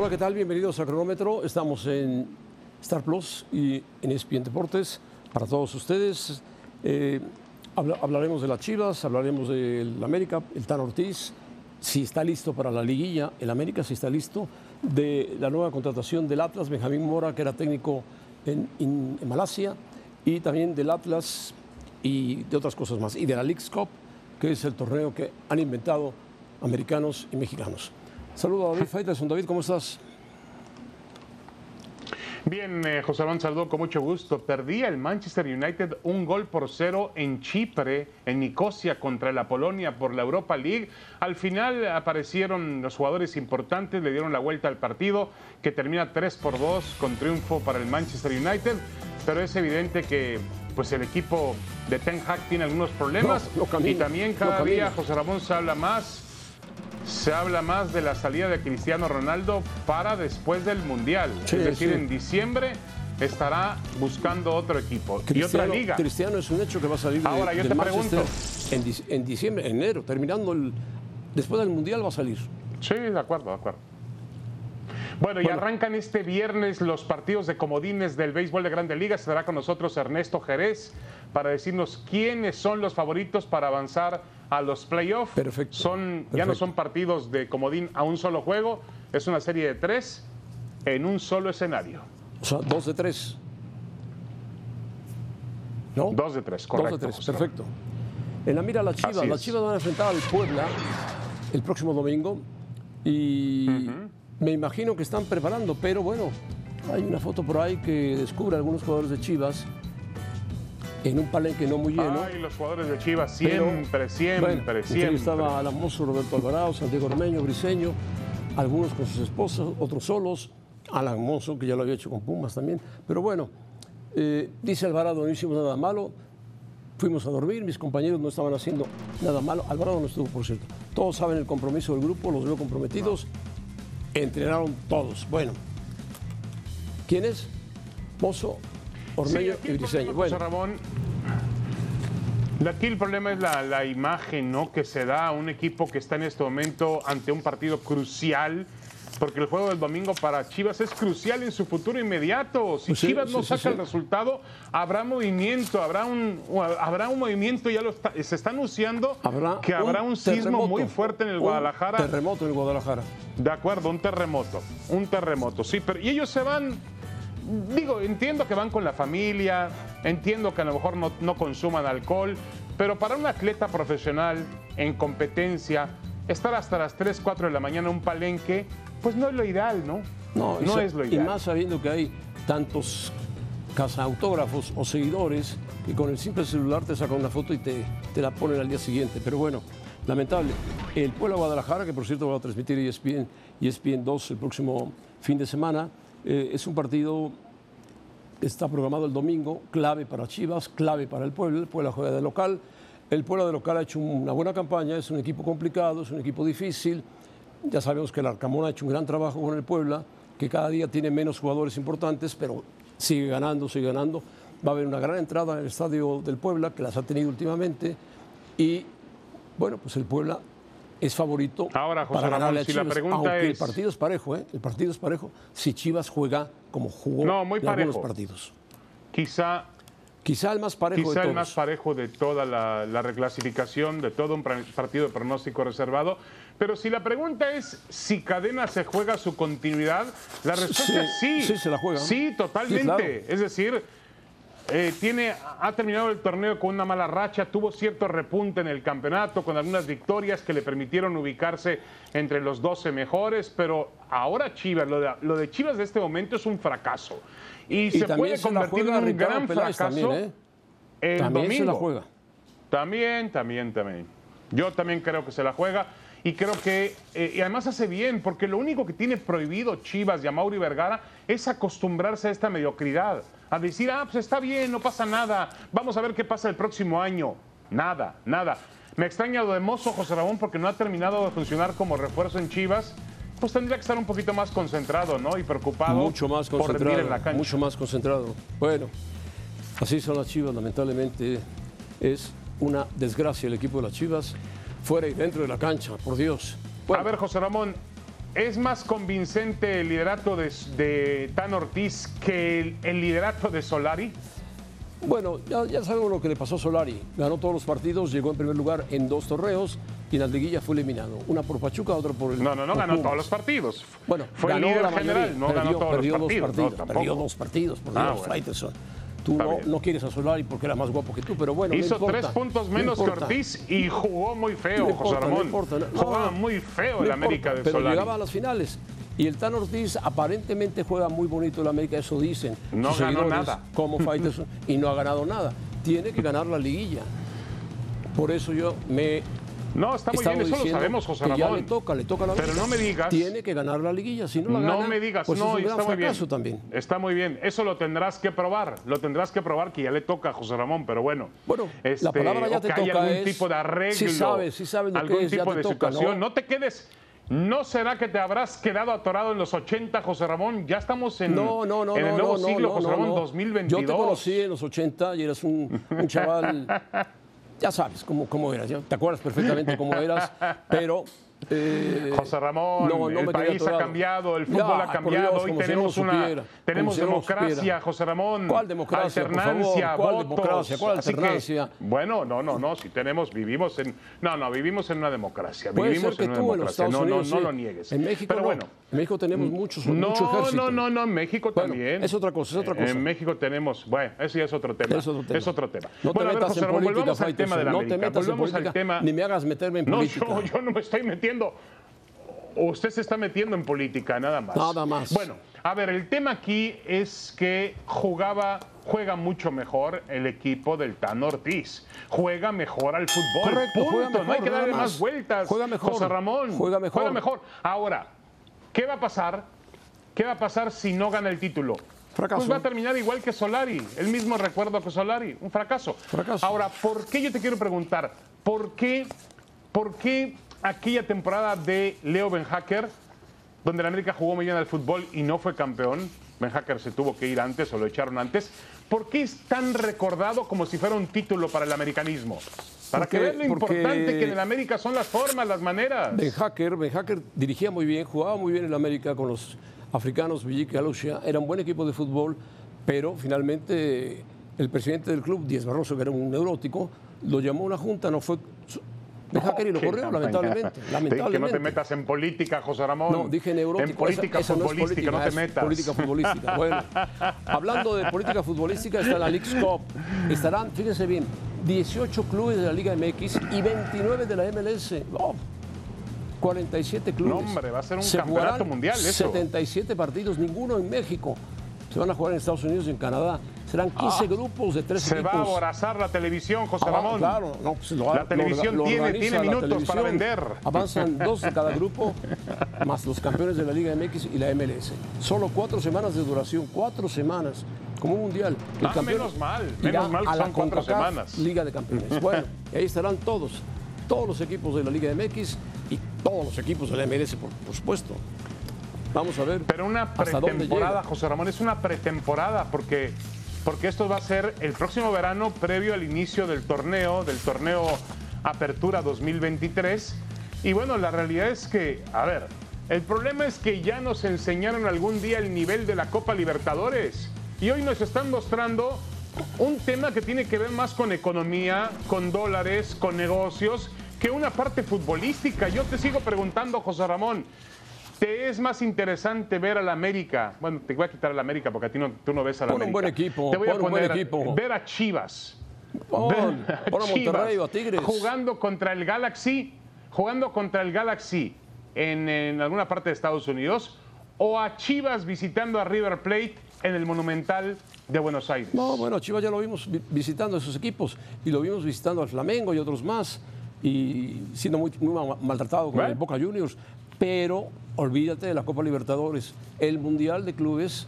Hola, ¿qué tal? Bienvenidos a Cronómetro. Estamos en Star Plus y en ESPN Deportes para todos ustedes. Eh, habla- hablaremos de las Chivas, hablaremos del América, el Tan Ortiz, si está listo para la liguilla, el América si está listo, de la nueva contratación del Atlas, Benjamín Mora, que era técnico en, en- en Malasia, y también del Atlas y de otras cosas más, y de la League's Cup, que es el torneo que han inventado americanos y mexicanos. Saludo a David Faitelson. David, ¿cómo estás? Bien, eh, José Ramón saludó con mucho gusto. Perdía el Manchester United un gol por cero en Chipre, en Nicosia, contra la Polonia por la Europa League. Al final aparecieron los jugadores importantes, le dieron la vuelta al partido, que termina 3 por 2 con triunfo para el Manchester United. Pero es evidente que pues el equipo de Ten Hag tiene algunos problemas. No, y también cada día, José Ramón, se habla más se habla más de la salida de Cristiano Ronaldo para después del Mundial. Sí, es decir, sí. en diciembre estará buscando otro equipo y otra liga. Cristiano es un hecho que va a salir de- Ahora, yo te Manchester pregunto. En, dic- en diciembre, en enero, terminando el. Después del Mundial va a salir. Sí, de acuerdo, de acuerdo. Bueno, y arrancan este viernes los partidos de comodines del béisbol de Grandes Ligas. Estará con nosotros Ernesto Jerez para decirnos quiénes son los favoritos para avanzar a los playoffs. Perfecto, Son, ya no son partidos de comodín a un solo juego, es una serie de tres en un solo escenario. O sea, dos de tres. ¿No? Dos de tres, Dos correcto. de tres, perfecto. En la mira, las Chivas. Las. Chivas van a enfrentar al Puebla el próximo domingo. Y me imagino que están preparando, pero bueno, hay una foto por ahí que descubre a algunos jugadores de Chivas en un palenque no muy lleno. Ay, los jugadores de Chivas Pero, siempre, siempre, bueno, siempre. Estaba Alan Mozo, Roberto Alvarado, Santiago Ormeño, Briseño, algunos con sus esposas, otros solos. Alan Mozo, que ya lo había hecho con Pumas también. Pero bueno, eh, dice Alvarado, no hicimos nada malo. Fuimos a dormir, mis compañeros no estaban haciendo nada malo. Alvarado no estuvo, por cierto. Todos saben el compromiso del grupo, los veo comprometidos. Entrenaron todos. Bueno, ¿quién es? Mozo, Ormeño y Briseño. Bueno, Ramón, aquí el problema es la, la imagen ¿no? que se da a un equipo que está en este momento ante un partido crucial, porque el juego del domingo para Chivas es crucial en su futuro inmediato. Si Pues sí, Chivas no sí, saca sí. el resultado, habrá movimiento, habrá un, habrá un movimiento, ya lo está- se está anunciando habrá que habrá un, sismo terremoto, muy fuerte en el un Guadalajara. Terremoto en el Guadalajara. De acuerdo, un terremoto, un terremoto, sí, pero y ellos se van, digo, entiendo que van con la familia, entiendo que a lo mejor no, no consuman alcohol, pero para un atleta profesional en competencia, estar hasta las 3, 4 de la mañana en un palenque, pues no es lo ideal, ¿no? No, y no es lo Y ideal. más sabiendo que hay tantos autógrafos o seguidores que con el simple celular te sacan una foto y te, te la ponen al día siguiente. Pero bueno, lamentable. El Puebla Guadalajara, que por cierto va a transmitir ESPN, ESPN 2 el próximo fin de semana, eh, es un partido está programado el domingo, clave para Chivas, clave para el Puebla. El Puebla juega de local. El Puebla de local ha hecho una buena campaña, es un equipo complicado, es un equipo difícil. Ya sabemos que el Arcamón ha hecho un gran trabajo con el Puebla, que cada día tiene menos jugadores importantes, pero sigue ganando, sigue ganando. Va a haber una gran entrada en el estadio del Puebla, que las ha tenido últimamente. Y bueno, pues el Puebla es favorito Ahora, José para Ramón, a si la pregunta aunque el es- partido es parejo, ¿eh? El partido es parejo si Chivas juega como jugó No, muy en algunos parejo. partidos. Quizá Quizá el más parejo Quizá de el más parejo de toda la, la reclasificación, de todo un partido de pronóstico reservado. Pero si la pregunta es si Cadena se juega su continuidad, la respuesta es sí. sí, se la juega. Sí, totalmente. Sí, claro. Es decir, eh, tiene, ha terminado el torneo con una mala racha, tuvo cierto repunte en el campeonato, con algunas victorias que le permitieron ubicarse entre los 12 mejores, pero ahora Chivas, lo de, lo de Chivas de este momento es un fracaso. Y, Y se puede se convertir en un Ricardo gran Peláez fracaso. también, ¿eh? El También domingo. se la juega. También, también, también. Yo también creo que se la juega. Y creo que, eh, y además hace bien, porque lo único que tiene prohibido Chivas y a Mauri Vergara es acostumbrarse a esta mediocridad. A decir, ah, pues está bien, no pasa nada, vamos a ver qué pasa el próximo año. Nada, nada. Me extraña lo de Mozo José Ramón porque no ha terminado de funcionar como refuerzo en Chivas. Pues tendría que estar un poquito más concentrado, ¿no? Y preocupado Mucho más por rendir en la concentrado. cancha. Mucho más concentrado. Bueno, así son las Chivas, lamentablemente. Es una desgracia el equipo de las Chivas, fuera y dentro de la cancha, por Dios. Bueno, A ver, José Ramón, ¿Es más convincente el liderato de, de Tan Ortiz que el, el liderato de Solari? Bueno, ya, ya, sabemos lo que le pasó a Solari. Ganó todos los partidos, llegó en primer lugar en dos torneos y en la liguilla fue eliminado. Una por Pachuca, otra por el. No, no, no ganó Pumas. todos los partidos. Bueno, fue el ganó líder la general, no perdió, ganó todos perdió los dos partidos. partidos. no, perdió dos partidos, por Ah, Dios, bueno. Tú no, no quieres a Solari porque era más guapo que tú, pero bueno. no Hizo importa, tres puntos no menos que. Ortiz y jugó muy feo, No José no Ramón. importa, no- Jugaba no, muy feo no el América de Pero Solari. llegaba a las finales. Y el Tan Ortiz aparentemente juega muy bonito el América, eso dicen. No sus ganó nada. Como Faitelson, y no ha ganado nada. Tiene que ganar la liguilla. Por eso yo me No, está muy bien, eso lo sabemos, José que Ya Ramón. le toca, le toca la Pero no me digas- Tiene que ganar la liguilla. Si no la No gana, me digas, pues no, es un gran está muy bien. también. Está muy bien. Eso lo tendrás que probar. Lo tendrás que probar que ya le toca a José Ramón, pero bueno. Bueno, Este, la palabra ya te que hay toca algún es- tipo de arreglo. sí sabes, sí sabes lo que algún es, ya tipo te de toca, situación. ¿no? ¿no? te quedes. ¿No será que te habrás quedado atorado en los 80, José Ramón? Ya estamos en, No, no, no, en el nuevo siglo, José Ramón, no. 2022. Yo te conocí en los 80 y eras un, un chaval, ya sabes cómo, cómo eras, te acuerdas perfectamente cómo eras, pero... eh, José Ramón, no, no el país ha cambiado, el fútbol Ya, ha cambiado, Dios, hoy si tenemos no una supiera, tenemos si no democracia. José Ramón. ¿Cuál democracia, Alternancia? ¿Cuál votos. democracia? ¿Cuál Así que, alternancia? bueno, no, no, no, si tenemos, vivimos en, no, no, vivimos en una democracia, vivimos en una en democracia, Estados no, no, Unidos, no sí. lo niegues. En México Pero no. bueno, En México tenemos muchos, no, mucho ejército. no, no, no, en México Bueno, también. es otra cosa, es otra cosa. En México tenemos, bueno, eso ya es otro tema. Es otro tema. Es otro tema. No te bueno, a ver, metas José en Ramón, política, volvamos al tema de la. No América. metas en Volvamos al tema. ni me hagas meterme en No, política. yo, yo no me estoy metiendo. Usted se está metiendo en política, nada más. Nada más. Bueno, a ver, el tema aquí es que jugaba, juega mucho mejor el equipo del Tan Ortiz. Juega mejor al fútbol. Correcto, punto. juega no hay que darle más. vueltas. Juega mejor. José Ramón. Juega mejor. Juega mejor. Ahora, ¿qué va a pasar? ¿Qué va a pasar si no gana el título? Fracaso. Pues va a terminar igual que Solari, el mismo recuerdo que Solari, un fracaso. Fracaso. Ahora, ¿por qué yo te quiero preguntar? ¿Por qué, por qué aquella temporada de Leo Benhacker, donde la América jugó muy bien al fútbol y no fue campeón, Benhacker se tuvo que ir antes o lo echaron antes, ¿por qué es tan recordado como si fuera un título para el americanismo? Para Porque- que vean lo importante que en el América son las formas, las maneras. Ben Hacker, Ben Hacker dirigía muy bien, jugaba muy bien en América con los africanos, Villique y Alucia. Era un buen equipo de fútbol, pero finalmente el presidente del club, Díaz Barroso, que era un neurótico, lo llamó a una junta, no fue. Ben Hacker y lo corrió, lamentablemente. Que no te metas en política, José Ramón. No, dije neurótico. En política esa- esa no es futbolística, no, política, te metas. Política futbolística. Bueno, hablando de política futbolística, está la League's Cup. Estarán, fíjense bien, 18 clubes de la Liga MX y 29 de la MLS. Oh, 47 clubes. No, hombre, va a ser un Se campeonato mundial eso. 77 partidos, ninguno en México. Se van a jugar en Estados Unidos y en Canadá. Serán 15 grupos de tres Ah, Se equipos. va a aborazar la televisión, José Ah, Ramón. Claro, no, pues lo- La televisión lo tiene- minutos para vender. Avanzan dos de cada grupo, más los campeones de la Liga MX y la MLS. Solo cuatro semanas de duración, cuatro semanas, como un mundial. El Ah, menos mal, menos mal que a la son cuatro semanas. Liga de Campeones. Bueno, y ahí estarán todos, todos los equipos de la Liga MX y todos los equipos de la MLS, por, por supuesto. Vamos a ver. Pero una pretemporada. José Ramón, es una pretemporada porque, porque esto va a ser el próximo verano previo al inicio del torneo, del torneo Apertura 2023. Y bueno, la realidad es que, a ver, el problema es que ya nos enseñaron algún día el nivel de la Copa Libertadores. Y hoy nos están mostrando un tema que tiene que ver más con economía, con dólares, con negocios, que una parte futbolística. Yo te sigo preguntando, José Ramón, ¿Te es más interesante ver a la América? Bueno, te voy a quitar a la América porque a ti no, tú no ves a la Pon un América. buen equipo, Te voy a un poner equipo. ver a Chivas. Ver pon a Monterrey o a Tigres. Jugando contra el Galaxy, jugando contra el Galaxy en, en alguna parte de Estados Unidos, o a Chivas visitando a River Plate en el Monumental de Buenos Aires. No, bueno, Chivas ya lo vimos vi- visitando esos equipos y lo vimos visitando al Flamengo y otros más y siendo muy, muy ma- maltratado con el Boca Juniors. Pero olvídate de la Copa Libertadores. El Mundial de Clubes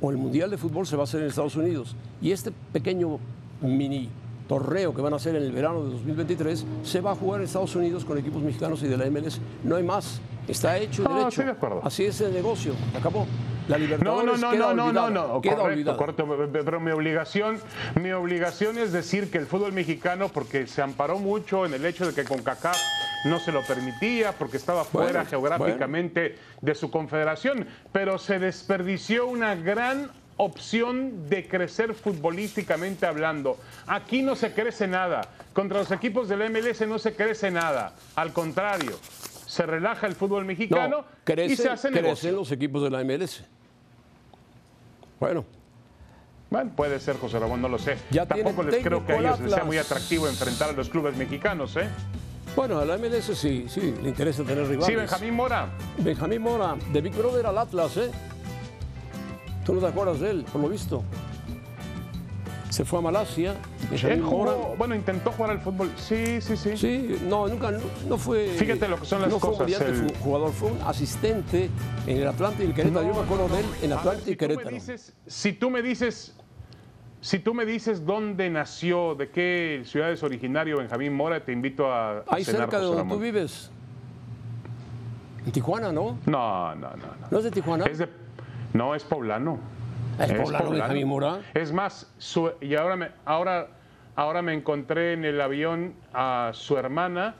o el Mundial de Fútbol se va a hacer en Estados Unidos. Y este pequeño mini torneo que van a hacer en el verano de 2023 se va a jugar en Estados Unidos con equipos mexicanos y de la MLS. No hay más. Está hecho y No, derecho. estoy de acuerdo. Así es el negocio. Acabó. La No, no, no, queda no, no, no, olvidada, no, queda correcto, olvidada. correcto, pero mi obligación, mi obligación es decir que el fútbol mexicano, porque se amparó mucho en el hecho de que CONCACAF no se lo permitía porque estaba fuera Bueno, geográficamente de su confederación, pero se desperdició una gran opción de crecer futbolísticamente hablando. Aquí no se crece nada. Contra los equipos del MLS no se crece nada. Al contrario, se relaja el fútbol mexicano No, crece, y se hace crecen negocio. los equipos de la MLS. Bueno, Bueno, puede ser, José Ramón, no lo sé. Ya Tampoco les creo que a ellos les sea muy atractivo enfrentar a los clubes mexicanos, ¿eh? Bueno, a la MLS sí, sí, le interesa tener rivales. Sí, Benjamín Mora. Benjamín Mora, de Big Brother al Atlas, ¿eh? Tú no te acuerdas de él, por lo visto. Se fue a Malasia. Él jugó, bueno, intentó jugar al fútbol. Sí, sí, sí. Sí, no, nunca, no, no fue. Fíjate lo que son las no cosas, Fue un el- jugador, fue un asistente en el Atlante y el Querétaro. Yo me acuerdo de él en ver, Atlante si y tú me Querétaro. dices- si tú me dices, si tú me dices dónde nació, de qué ciudad es originario Benjamín Mora, te invito a, Ahí cenar, cerca de donde tú vives. En Tijuana, ¿no? No, no, no, no. ¿No es de Tijuana? Es de, no, es poblano. ¿Es poblano Benjamín Mora? Es más, su- y ahora me, ahora, ahora me encontré en el avión a su hermana,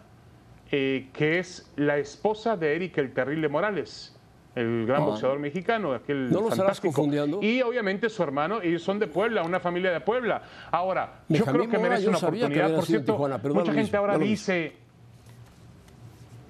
eh, que es la esposa de Eric el Terrible Morales, el gran Ah. boxeador mexicano, aquel ¿No lo estarás fantástico. confundiendo? Y obviamente su hermano, ellos son de Puebla, una familia de Puebla. Ahora, yo Benjamín creo que Mora, merece yo una oportunidad. Por cierto, Tijuana, mucha gente ahora dice,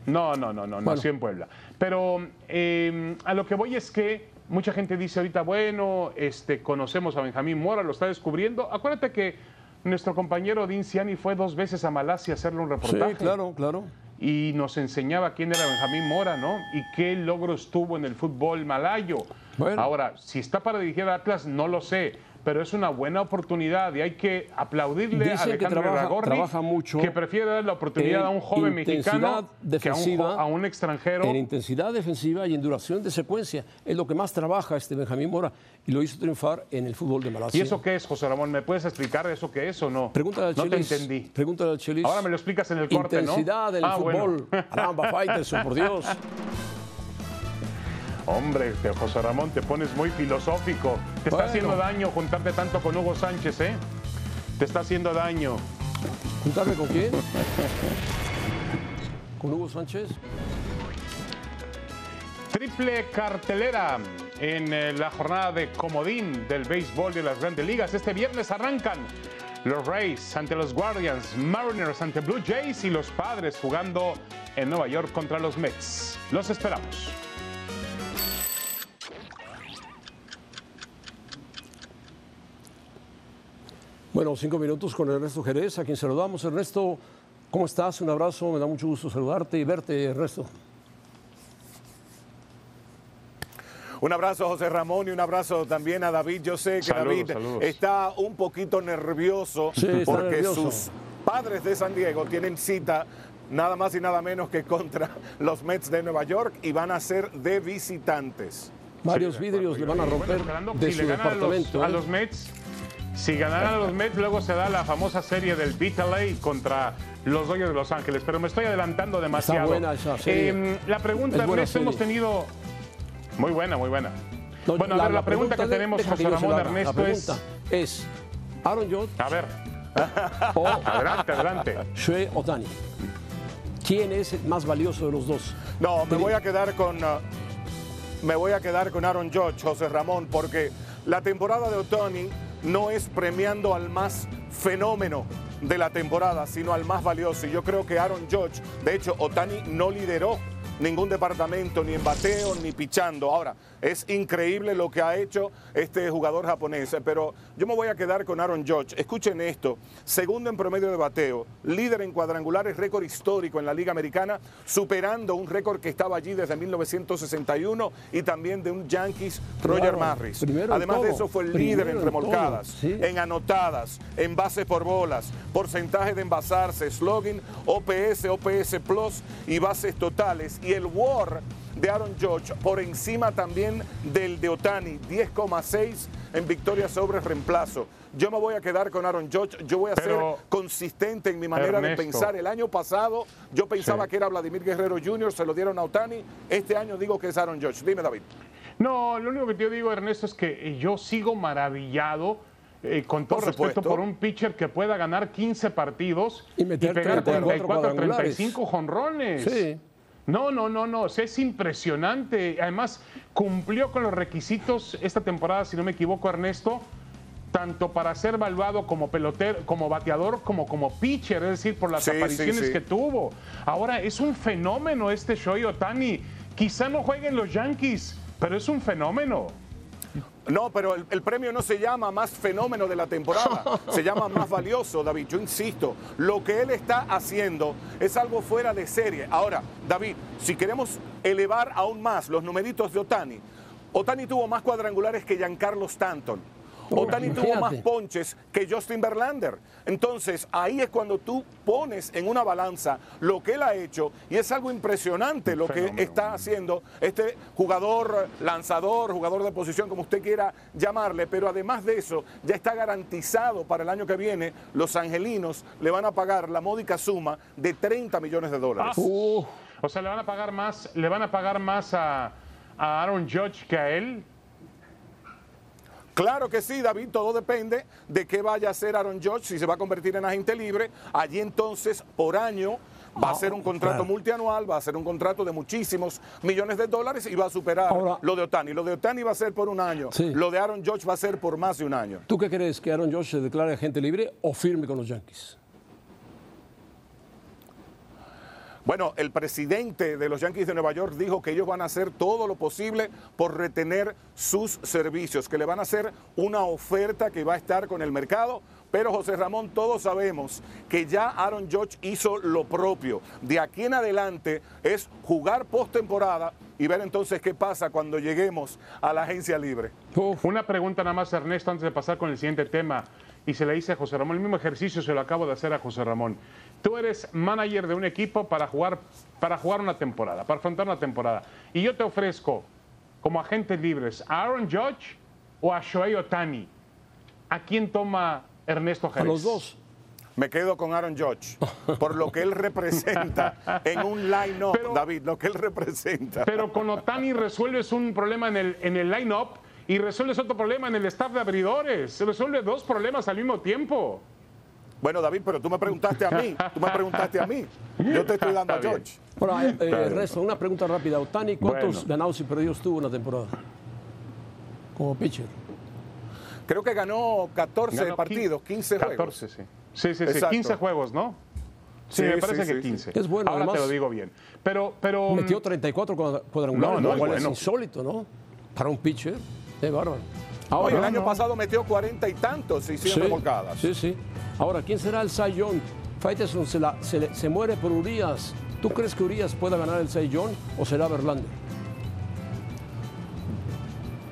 no, no, no, no, Bueno. nació en Puebla. Pero eh, a lo que voy es que mucha gente dice ahorita, bueno, este, conocemos a Benjamín Mora, lo está descubriendo. Acuérdate que nuestro compañero Dean Ciani fue dos veces a Malasia a hacerle un Sí, reportaje. claro, claro. Y nos enseñaba quién era Benjamín Mora, ¿no? Y qué logros tuvo en el fútbol malayo. Bueno. Ahora, si está para dirigir a Atlas, no lo sé. Pero es una buena oportunidad y hay que aplaudirle a Dicen que Alejandro trabaja- trabaja mucho que prefiere dar la oportunidad en a un joven mexicano que a un, defensiva, jo- a un extranjero. En intensidad defensiva y en duración de secuencia. Es lo que más trabaja este Benjamín Mora y lo hizo triunfar en el fútbol de Malasia. ¿Y eso qué es, José Ramón? ¿Me puedes explicar eso qué es o no? Pregúntale al No te Chelis. entendí. Pregúntale al Chelis. Ahora me lo explicas en el corte, ¿no? Intensidad del Ah, bueno. fútbol. Caramba, Faitelson, por Dios. Hombre, José Ramón, te pones muy filosófico. Te está haciendo daño juntarte tanto con Hugo Sánchez, ¿eh? Te está haciendo daño. ¿Juntarme con quién? ¿Con Hugo Sánchez? Triple cartelera en eh, la jornada de comodín del béisbol de las grandes ligas. Este viernes arrancan los Rays ante los Guardians, Mariners ante Blue Jays y los Padres jugando en Nueva York contra los Mets. Los esperamos. Bueno, cinco minutos con Ernesto Jerez, a quien saludamos. Ernesto, ¿cómo estás? Un abrazo, me da mucho gusto saludarte y verte, Ernesto. Un abrazo a José Ramón y un abrazo también a David. Yo sé que Saludos, David saludos. está un poquito nervioso Sí, porque nervioso. sus padres de San Diego tienen cita nada más y nada menos que contra los Mets de Nueva York y van a ser de visitantes. Varios Sí, vidrios le van a Bueno, romper Fernando, de si su le ganan a los- departamento. A ¿eh? los, Mets, si ganaran los Mets, luego se da la famosa serie del Beat LA contra los Dodgers de Los Ángeles. Pero me estoy adelantando demasiado. buena esa serie. Eh, la pregunta, Ernesto, hemos tenido. Muy buena, muy buena. No, bueno, a ver, la, pregunta, que de- tenemos, José que Ramón la haga. Ernesto, La es. pregunta es, Aaron Judge A ver, o adelante, adelante. Shohei Otani. ¿Quién es el más valioso de los dos? No, me voy a quedar con uh, me voy a quedar con Aaron Judge, José Ramón, porque la temporada de Otani no es premiando al más fenómeno de la temporada, sino al más valioso. Y yo creo que Aaron Judge, de hecho, Otani no lideró ningún departamento, ni en bateo, ni pichando. Ahora, es increíble lo que ha hecho este jugador japonés, pero yo me voy a quedar con Aaron Judge. Escuchen esto, segundo en promedio de bateo, líder en cuadrangulares, récord histórico en la Liga Americana, superando un récord que estaba allí desde 1961 y también de un Yankees Roger Claro, Maris. Además de eso fue el líder en en remolcadas, todo, sí. en anotadas, en bases por bolas, porcentaje de envasarse, slogan, OPS, OPS Plus y bases totales. Y el WAR de Aaron Judge por encima también del de Otani, 10,6 en victoria sobre reemplazo. Yo me voy a quedar con Aaron Judge, yo voy a Pero, ser consistente en mi manera de pensar. El año pasado yo pensaba Sí. que era Vladimir Guerrero Jr., se lo dieron a Otani. Este año digo que es Aaron Judge. Dime, David. No, lo único que te digo, Ernesto, es que yo sigo maravillado eh, con todo Por respeto, supuesto. por un pitcher que pueda ganar 15 partidos Y y, meter pegar 34 34, cuadrangulares. 35 jonrones. Sí. No, no, no, no, o sea, es impresionante. Además, cumplió con los requisitos esta temporada, si no me equivoco, Ernesto, tanto para ser evaluado como pelotero, como bateador, como como pitcher, es decir, por las Sí, sí, apariciones sí. que tuvo. Ahora, es un fenómeno este Shohei Otani. Quizá no jueguen los Yankees, pero es un fenómeno. No, pero el, el premio no se llama más fenómeno de la temporada, se llama más valioso, David. Yo insisto, lo que él está haciendo es algo fuera de serie. Ahora, David, si queremos elevar aún más los numeritos de Otani, Otani tuvo más cuadrangulares que Giancarlo Stanton. Otani tuvo más ponches que Justin Verlander. Entonces, ahí es cuando tú pones en una balanza lo que él ha hecho y es algo impresionante lo que está haciendo este jugador, lanzador, jugador de posición, como usted quiera llamarle, pero además de eso, ya está garantizado para el año que viene, los angelinos le van a pagar la módica suma de 30 millones de dólares. Ah, Uh, O sea, le van a pagar más, le van a pagar más a, a Aaron Judge que a él. Claro que sí, David, todo depende de qué vaya a hacer Aaron Judge, si se va a convertir en agente libre. Allí entonces, por año, va a ser un contrato claro. multianual, va a ser un contrato de muchísimos millones de dólares y va a superar Ahora- lo de Otani. Lo de Otani va a ser por un año, Sí. lo de Aaron Judge va a ser por más de un año. ¿Tú qué crees? ¿Que Aaron Josh se declare agente libre o firme con los Yankees? Bueno, el presidente de los Yankees de Nueva York dijo que ellos van a hacer todo lo posible por retener sus servicios, que le van a hacer una oferta que va a estar con el mercado. Pero José Ramón, todos sabemos que ya Aaron Judge hizo lo propio. De aquí en adelante es jugar postemporada y ver entonces qué pasa cuando lleguemos a la agencia libre. Una pregunta nada más, Ernesto, antes de pasar con el siguiente tema. Y se le hice a José Ramón, el mismo ejercicio se lo acabo de hacer a José Ramón. Tú eres manager de un equipo para jugar, para jugar una temporada, para afrontar una temporada. Y yo te ofrezco, como agentes libres, a Aaron Judge o a Shohei Otani. ¿A quién toma Ernesto a Jerez? los dos. Me quedo con Aaron Judge por lo que él representa en un line-up, David, lo que él representa. Pero con Otani resuelves un problema en el, en el line-up y resuelves otro problema en el staff de abridores. Se resuelve dos problemas al mismo tiempo. Bueno, David, pero tú me preguntaste a mí, tú me preguntaste a mí. Yo te estoy dando a bien. George. Ahora, eh. Ernesto, una pregunta rápida. Otani, ¿cuántos Bueno. ganados y perdidos tuvo en la temporada? Como pitcher. Creo que ganó 14 Ganó partidos, 15 juegos. 14, sí. Sí, sí, sí. Exacto. 15 juegos, ¿no? Sí, Sí, me sí, parece sí, que sí. 15. Es bueno, Ahora te además- lo digo bien. Pero, pero Metió 34 cuadra- cuadrangulares, No, no, lo es cual es bueno. insólito, ¿no? Para un pitcher. Bárbaro. Ahora, el año pasado metió 40 y tantos y 100 sí, remolcadas. sí, sí. Ahora, ¿quién será el Cy Young? Faitelson se, la- se le- se muere por Urias. ¿Tú crees que Urias pueda ganar el Young o será Verlander?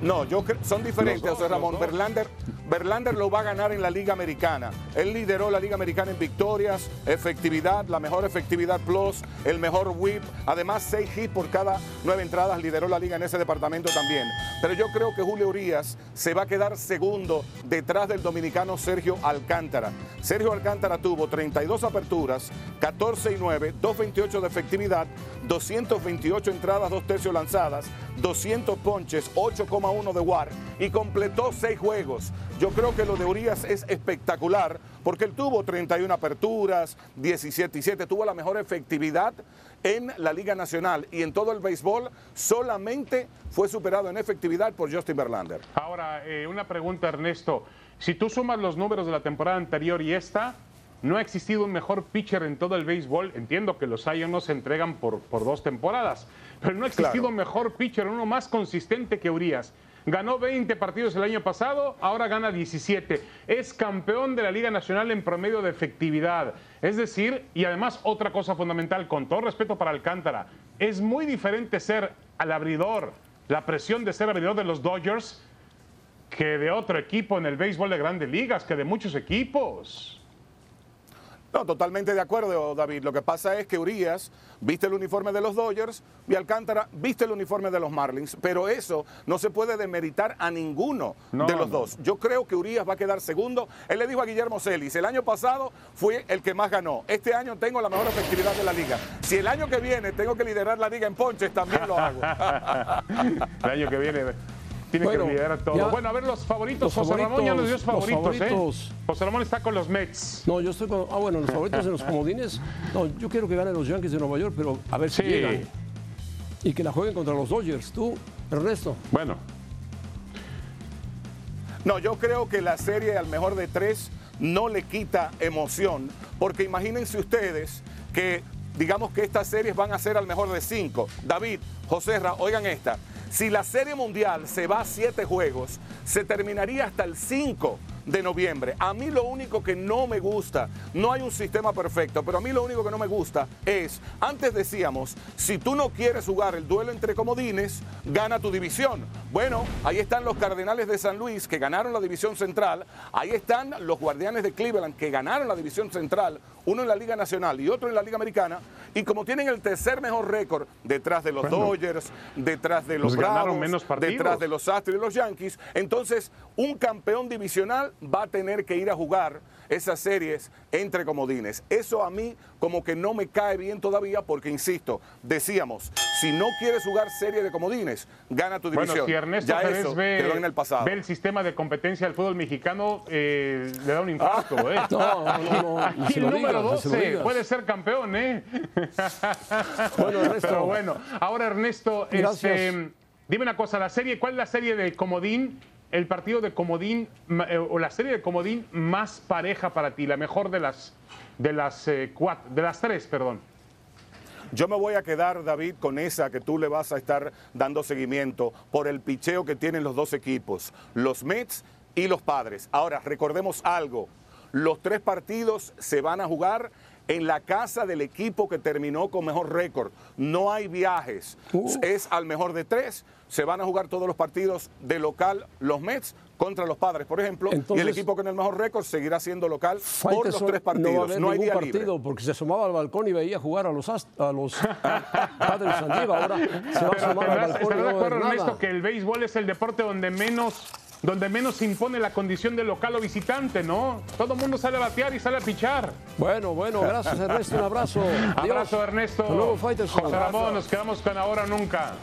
No, yo son diferentes, José Ramón. Verlander, Verlander lo va a ganar en la Liga Americana. Él lideró la Liga Americana en victorias, efectividad, la mejor efectividad plus, el mejor whip. Además, seis hits por cada nueve entradas. Lideró la liga en ese departamento también. Pero yo creo que Julio Urias se va a quedar segundo detrás del dominicano Sergio Alcántara. Sergio Alcántara tuvo 32 aperturas, 14 y 9, 228 de efectividad, 228 entradas, dos tercios lanzadas, 200 ponches, 8,1 de WAR y completó seis juegos. Yo creo que lo de Urias es espectacular porque él tuvo 31 aperturas, 17 y 7, tuvo la mejor efectividad en la Liga Nacional y en todo el béisbol solamente fue superado en efectividad por Justin Verlander. Ahora, eh, una pregunta, Ernesto. Si tú sumas los números de la temporada anterior y esta, no ha existido un mejor pitcher en todo el béisbol. Entiendo que los Young no se entregan por, por dos temporadas, pero no ha existido Claro. un mejor pitcher, uno más consistente que Urias. Ganó 20 partidos el año pasado, ahora gana 17. Es campeón de la Liga Nacional en promedio de efectividad. Es decir, y además otra cosa fundamental, con todo respeto para Alcántara, es muy diferente ser al abridor, la presión de ser abridor de los Dodgers que de otro equipo en el béisbol de grandes ligas, que de muchos equipos. No, totalmente de acuerdo, David. Lo que pasa es que Urias viste el uniforme de los Dodgers y Alcántara viste el uniforme de los Marlins, pero eso no se puede demeritar a ninguno No, de los no. dos. Yo creo que Urias va a quedar segundo. Él le dijo a Guillermo Celis, el año pasado fue el que más ganó. Este año tengo la mejor efectividad de la liga. Si el año que viene tengo que liderar la liga en ponches, también lo hago. El año que viene. Tiene Bueno, que liderar todo. ya- Bueno, a ver los favoritos. Los José Ramón ya nos dio los favoritos, favoritos, los favoritos. ¿eh? José Ramón está con los Mets. No, yo estoy con. Ah, bueno, los favoritos en los comodines. No, yo quiero que ganen los Yankees de Nueva York, pero a ver si Sí. llegan. Y que la jueguen contra los Dodgers. Tú, Ernesto. Bueno, No, yo creo que la serie al mejor de tres no le quita emoción, porque imagínense ustedes que digamos que estas series van a ser al mejor de cinco. David, José Ra, oigan esta. Si la serie mundial se va a siete juegos, se terminaría hasta el 5 de noviembre. A mí lo único que no me gusta, no hay un sistema perfecto, pero a mí lo único que no me gusta es, antes decíamos, si tú no quieres jugar el duelo entre comodines, gana tu división. Bueno, ahí están los Cardenales de San Luis que ganaron la división central, ahí están los Guardianes de Cleveland que ganaron la división central, uno en la Liga Nacional y otro en la Liga Americana, y como tienen el tercer mejor récord detrás de los Bueno. Dodgers, detrás de los Pues ganaron Bravos, menos detrás de los Astros y los Yankees, entonces un campeón divisional va a tener que ir a jugar esas series entre comodines. Eso a mí como que no me cae bien todavía porque, insisto, decíamos, si no quieres jugar serie de comodines, gana tu división. bueno, si Ernesto ya eso ve, quedó en el pasado. ve el sistema de competencia del fútbol mexicano, eh, le da un infarto, ¿eh? No, no, no. Aquí el número digas, ni se lo 12 digas. puede ser campeón, ¿eh? Bueno, Ernesto. Pero bueno, ahora Ernesto, este, dime una cosa, la serie, ¿cuál es la serie de Comodín? El partido de Comodín eh, o la serie de Comodín más pareja para ti, la mejor de las de las eh, cuat- de las tres, perdón. Yo me voy a quedar, David, con esa que tú le vas a estar dando seguimiento por el picheo que tienen los dos equipos, los Mets y los Padres. Ahora, recordemos algo, los tres partidos se van a jugar en la casa del equipo que terminó con mejor récord. No hay viajes, Uh. es al mejor de tres. Se van a jugar todos los partidos de local, los Mets contra los Padres, por ejemplo, y el equipo con el mejor récord seguirá siendo local por los tres No va a partidos. haber No, hay ningún día partido libre. porque se asomaba al balcón y veía jugar a los, ast- a los padres de San Diego. Ahora se va a Pero asomar al balcón ¿estás de acuerdo. Ernesto, que el béisbol es el deporte donde menos donde menos se impone la condición de local o visitante, ¿no? Todo el mundo sale a batear y sale a pichar. Bueno, bueno, gracias Ernesto, un abrazo. Adiós. Abrazo, Ernesto. Hasta luego, Faitelson. José Ramón, nos quedamos con ahora nunca.